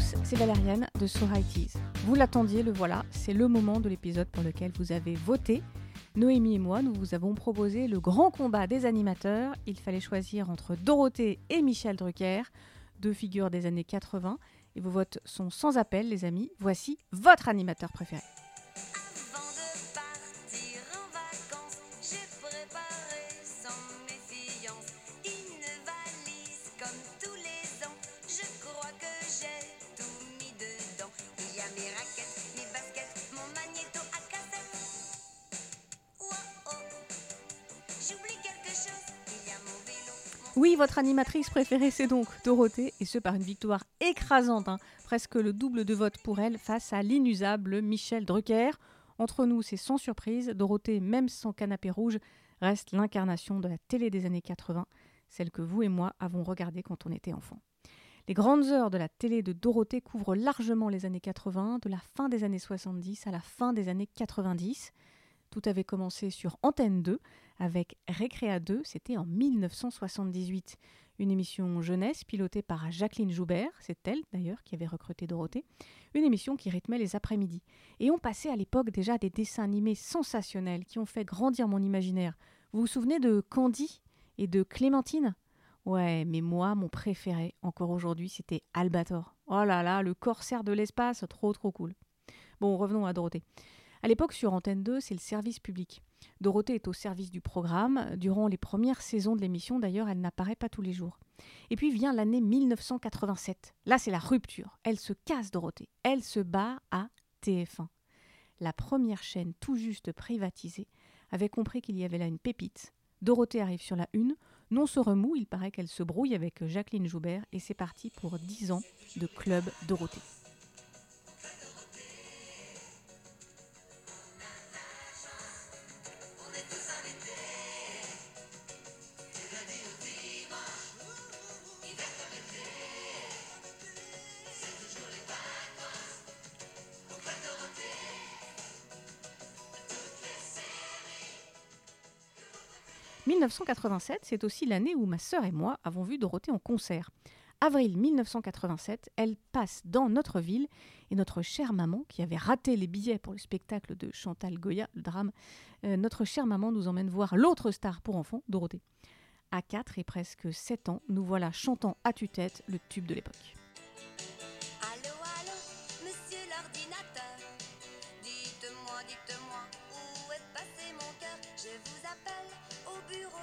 c'est Valériane de So Vous l'attendiez, le voilà, c'est le moment de l'épisode pour lequel vous avez voté. Noémie et moi, nous vous avons proposé le grand combat des animateurs. Il fallait choisir entre Dorothée et Michel Drucker, deux figures des années 80. Et vos votes sont sans appel, les amis. Voici votre animateur préféré. Votre animatrice préférée, c'est donc Dorothée, et ce par une victoire écrasante, hein. presque le double de vote pour elle face à l'inusable Michel Drucker. Entre nous, c'est sans surprise, Dorothée, même sans canapé rouge, reste l'incarnation de la télé des années 80, celle que vous et moi avons regardée quand on était enfant. Les grandes heures de la télé de Dorothée couvrent largement les années 80, de la fin des années 70 à la fin des années 90. Tout avait commencé sur Antenne 2 avec Récréa 2, c'était en 1978. Une émission jeunesse pilotée par Jacqueline Joubert, c'est elle d'ailleurs qui avait recruté Dorothée, une émission qui rythmait les après-midi. Et on passait à l'époque déjà des dessins animés sensationnels qui ont fait grandir mon imaginaire. Vous vous souvenez de Candy et de Clémentine? Ouais, mais moi, mon préféré, encore aujourd'hui, c'était Albator. Oh là là, le corsaire de l'espace, trop trop cool. Bon, revenons à Dorothée. À l'époque, sur Antenne 2, c'est le service public. Dorothée est au service du programme. Durant les premières saisons de l'émission, d'ailleurs, elle n'apparaît pas tous les jours. Et puis vient l'année 1987. Là, c'est la rupture. Elle se casse, Dorothée. Elle se bat à TF1. La première chaîne tout juste privatisée avait compris qu'il y avait là une pépite. Dorothée arrive sur la une. Non se remue, il paraît qu'elle se brouille avec Jacqueline Joubert et c'est parti pour 10 ans de Club Dorothée. 1987, c'est aussi l'année où ma sœur et moi avons vu Dorothée en concert. Avril 1987, elle passe dans notre ville et notre chère maman, qui avait raté les billets pour le spectacle de Chantal Goya, le drame, euh, notre chère maman nous emmène voir l'autre star pour enfants, Dorothée. À 4 et presque 7 ans, nous voilà chantant à tue-tête le tube de l'époque.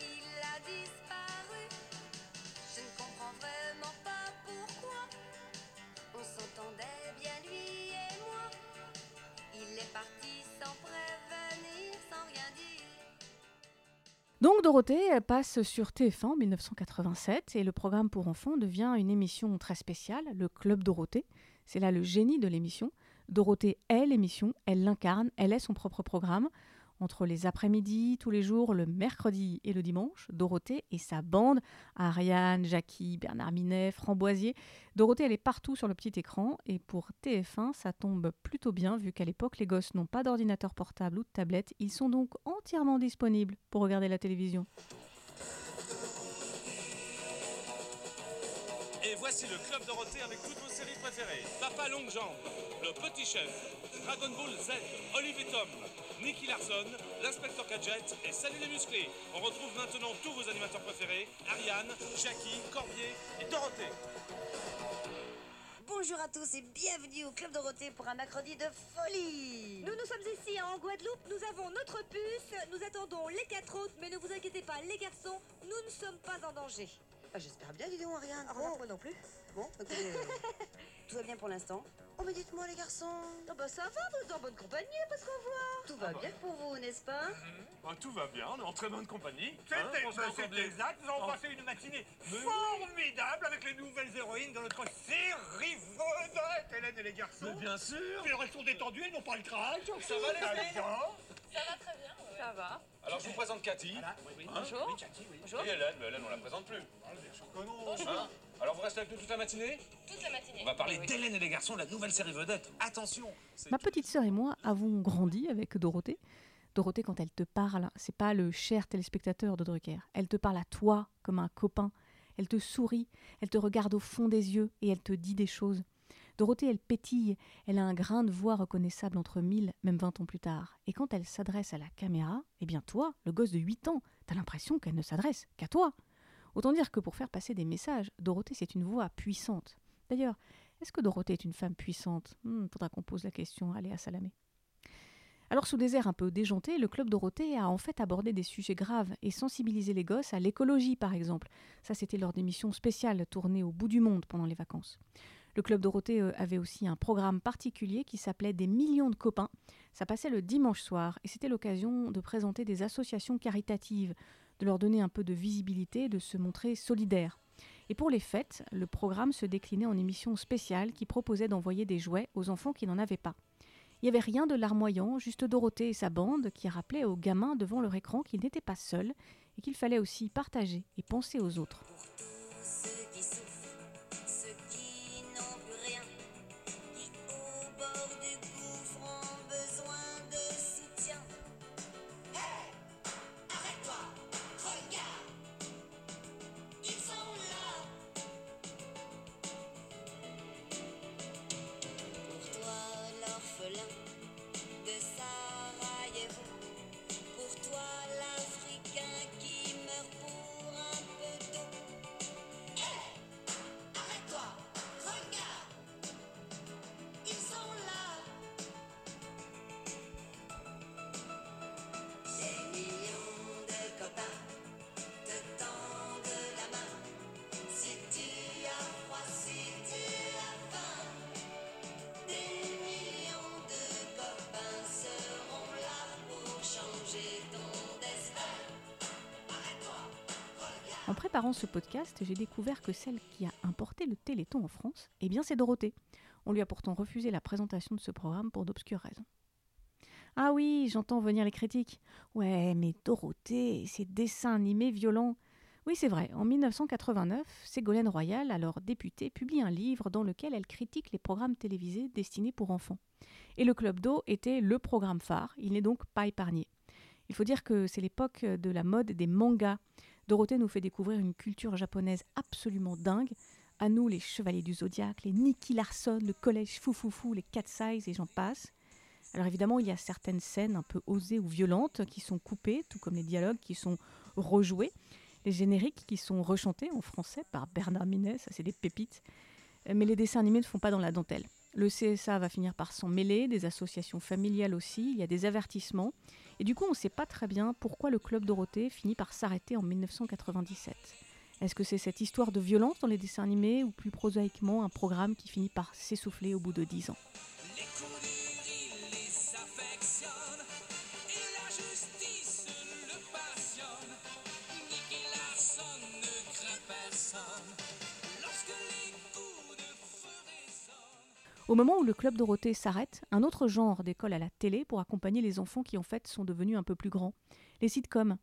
il a disparu. Je ne comprends vraiment pas pourquoi. On s'entendait bien lui et moi. Il est parti sans prévenir, sans rien dire. Donc Dorothée passe sur TF1 en 1987 et le programme pour enfants devient une émission très spéciale, le Club Dorothée. C'est là le génie de l'émission. Dorothée est l'émission, elle l'incarne, elle est son propre programme. Entre les après-midi, tous les jours, le mercredi et le dimanche, Dorothée et sa bande, Ariane, Jackie, Bernard Minet, Framboisier. Dorothée, elle est partout sur le petit écran et pour TF1, ça tombe plutôt bien vu qu'à l'époque, les gosses n'ont pas d'ordinateur portable ou de tablette. Ils sont donc entièrement disponibles pour regarder la télévision. Et voici le Club Dorothée avec toutes vos séries préférées. Papa Longue Le Petit Chef, Dragon Ball Z, Olivier Tom, Nicky Larson, l'Inspecteur Gadget et Salut les Musclés. On retrouve maintenant tous vos animateurs préférés, Ariane, Jackie, Corbier et Dorothée. Bonjour à tous et bienvenue au Club Dorothée pour un mercredi de folie Nous nous sommes ici en Guadeloupe, nous avons notre puce, nous attendons les quatre autres, mais ne vous inquiétez pas, les garçons, nous ne sommes pas en danger. Ah, J'espère bien, dis donc, Ariane. Ah, Bon, moi non plus. bon, écoutez, euh, tout va bien pour l'instant. Oh, mais dites-moi, les garçons. Ah bah ça va, vous êtes en bonne compagnie parce qu'on voit. Tout va bien pour vous, n'est-ce pas? Bah, tout va bien, on est en très bonne compagnie. C'est Hein, exact, nous avons Oh. passé une matinée formidable avec les nouvelles héroïnes de notre série vedette, Hélène et les garçons. Mais bien sûr Ils restent détendus, ils n'ont pas le crack. Ça va, les filles Ça va. Alors, je vous présente Cathy. Voilà, oui, oui. Bonjour. Oui, Cathy, oui. Bonjour. Et Hélène, mais Hélène, on la présente plus. Ah, bien sûr que non. Hein Alors, vous restez avec nous toute la matinée? Toute la matinée. On va parler Oui. d'Hélène et les garçons, la nouvelle série vedette. Attention Ma petite sœur et moi avons grandi avec Dorothée. Dorothée, quand elle te parle, c'est pas le cher téléspectateur de Drucker. Elle te parle à toi comme un copain. Elle te sourit, elle te regarde au fond des yeux et elle te dit des choses. Dorothée, elle pétille, elle a un grain de voix reconnaissable entre mille, même vingt ans plus tard. Et quand elle s'adresse à la caméra, eh bien toi, le gosse de 8 ans, t'as l'impression qu'elle ne s'adresse qu'à toi. Autant dire que pour faire passer des messages, Dorothée, c'est une voix puissante. D'ailleurs, est-ce que Dorothée est une femme puissante? Hmm, Faudra qu'on pose la question à Salamé. Alors, sous des airs un peu déjantés, le Club Dorothée a en fait abordé des sujets graves et sensibilisé les gosses à l'écologie, par exemple. Ça, c'était lors d'émissions spéciales tournées au bout du monde pendant les vacances. Le Club Dorothée euh, avait aussi un programme particulier qui s'appelait Des millions de copains. Ça passait le dimanche soir et c'était l'occasion de présenter des associations caritatives, de leur donner un peu de visibilité, de se montrer solidaires. Et pour les fêtes, le programme se déclinait en émissions spéciales qui proposaient d'envoyer des jouets aux enfants qui n'en avaient pas. Il n'y avait rien de larmoyant, juste Dorothée et sa bande qui rappelaient aux gamins devant leur écran qu'ils n'étaient pas seuls et qu'il fallait aussi partager et penser aux autres. En préparant ce podcast, j'ai découvert que celle qui a importé le Téléthon en France, eh bien c'est Dorothée. On lui a pourtant refusé la présentation de ce programme pour d'obscures raisons. Ah oui, j'entends venir les critiques. Ouais, mais Dorothée, ces dessins animés violents. Oui, c'est vrai, en 1989, Ségolène Royal, alors députée, publie un livre dans lequel elle critique les programmes télévisés destinés pour enfants. Et le Club d'eau était le programme phare, il n'est donc pas épargné. Il faut dire que c'est l'époque de la mode des mangas. Dorothée nous fait découvrir une culture japonaise absolument dingue. À nous, les Chevaliers du Zodiaque, les Nicky Larson, le Collège Foufoufou, les Cat Size et j'en passe. Alors évidemment, il y a certaines scènes un peu osées ou violentes qui sont coupées, tout comme les dialogues qui sont rejoués, les génériques qui sont rechantés en français par Bernard Minet, ça c'est des pépites. Mais les dessins animés ne font pas dans la dentelle. Le CSA va finir par s'en mêler, des associations familiales aussi, il y a des avertissements. Et du coup, on ne sait pas très bien pourquoi le Club Dorothée finit par s'arrêter en 1997. Est-ce que c'est cette histoire de violence dans les dessins animés ou plus prosaïquement un programme qui finit par s'essouffler au bout de dix ans? Au moment où le Club Dorothée s'arrête, un autre genre décolle à la télé pour accompagner les enfants qui en fait sont devenus un peu plus grands. Les sitcoms.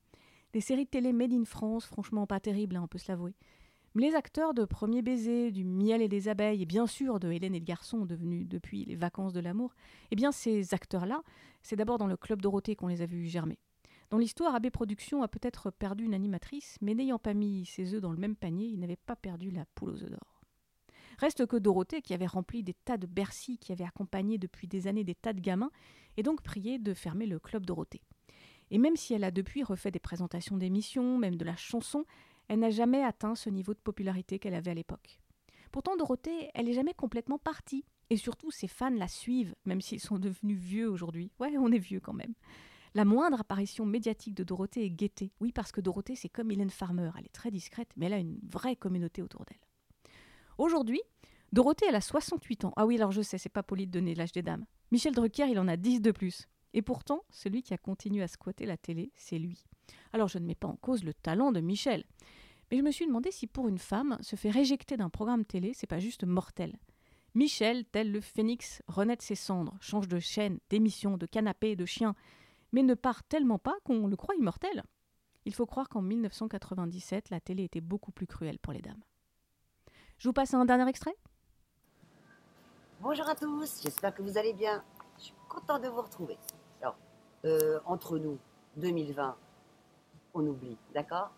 Des séries de télé made in France, franchement pas terribles, hein, on peut se l'avouer. Mais les acteurs de Premier baiser, du Miel et des abeilles, et bien sûr de Hélène et le garçon, devenus depuis les vacances de l'amour, eh bien ces acteurs-là, c'est d'abord dans le Club Dorothée qu'on les a vus germer. Dans l'histoire, AB Productions a peut-être perdu une animatrice, mais n'ayant pas mis ses œufs dans le même panier, il n'avait pas perdu la poule aux œufs d'or. Reste que Dorothée, qui avait rempli des tas de Bercy, qui avait accompagné depuis des années des tas de gamins, est donc priée de fermer le Club Dorothée. Et même si elle a depuis refait des présentations d'émissions, même de la chanson, elle n'a jamais atteint ce niveau de popularité qu'elle avait à l'époque. Pourtant, Dorothée, elle n'est jamais complètement partie. Et surtout, ses fans la suivent, même s'ils sont devenus vieux aujourd'hui. Ouais, on est vieux quand même. La moindre apparition médiatique de Dorothée est guettée. Oui, parce que Dorothée, c'est comme Hélène Farmer. Elle est très discrète, mais elle a une vraie communauté autour d'elle. Aujourd'hui, Dorothée, elle a 68 ans. Ah oui, alors je sais, c'est pas poli de donner l'âge des dames. Michel Drucker, il en a 10 de plus. Et pourtant, celui qui a continué à squatter la télé, c'est lui. Alors je ne mets pas en cause le talent de Michel. Mais je me suis demandé si pour une femme, se faire éjecter d'un programme télé, c'est pas juste mortel. Michel, tel le phénix, renaît de ses cendres, change de chaîne, d'émission, de canapé, de chien, mais ne part tellement pas qu'on le croit immortel. Il faut croire qu'en 1997, la télé était beaucoup plus cruelle pour les dames. Je vous passe un dernier extrait Bonjour à tous, j'espère que vous allez bien. Je suis content de vous retrouver. Alors, euh, entre nous, 2020, on oublie, d'accord?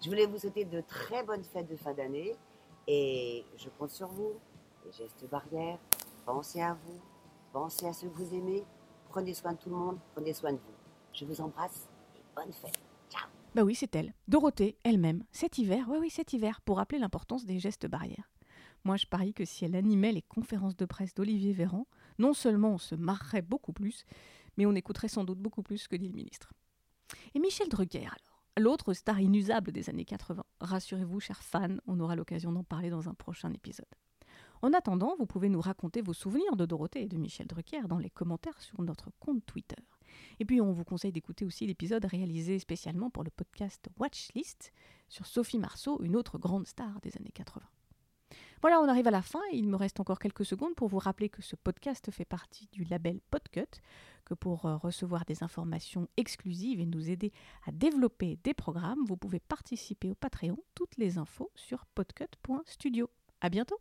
Je voulais vous souhaiter de très bonnes fêtes de fin d'année et je compte sur vous. Les gestes barrières, pensez à vous, pensez à ceux que vous aimez, prenez soin de tout le monde, prenez soin de vous. Je vous embrasse et bonne fête. Bah oui, c'est elle. Dorothée, elle-même, cet hiver, oui, oui, cet hiver, pour rappeler l'importance des gestes barrières. Moi, je parie que si elle animait les conférences de presse d'Olivier Véran, non seulement on se marrerait beaucoup plus, mais on écouterait sans doute beaucoup plus que dit le ministre. Et Michel Drucker, alors L'autre star inusable des années 80. Rassurez-vous, chers fans, on aura l'occasion d'en parler dans un prochain épisode. En attendant, vous pouvez nous raconter vos souvenirs de Dorothée et de Michel Drucker dans les commentaires sur notre compte Twitter. Et puis, on vous conseille d'écouter aussi l'épisode réalisé spécialement pour le podcast Watchlist sur Sophie Marceau, une autre grande star des années 80. Voilà, on arrive à la fin il me reste encore quelques secondes pour vous rappeler que ce podcast fait partie du label Podcut, que pour euh, recevoir des informations exclusives et nous aider à développer des programmes, vous pouvez participer au Patreon. Toutes les infos sur podcut.studio. À bientôt.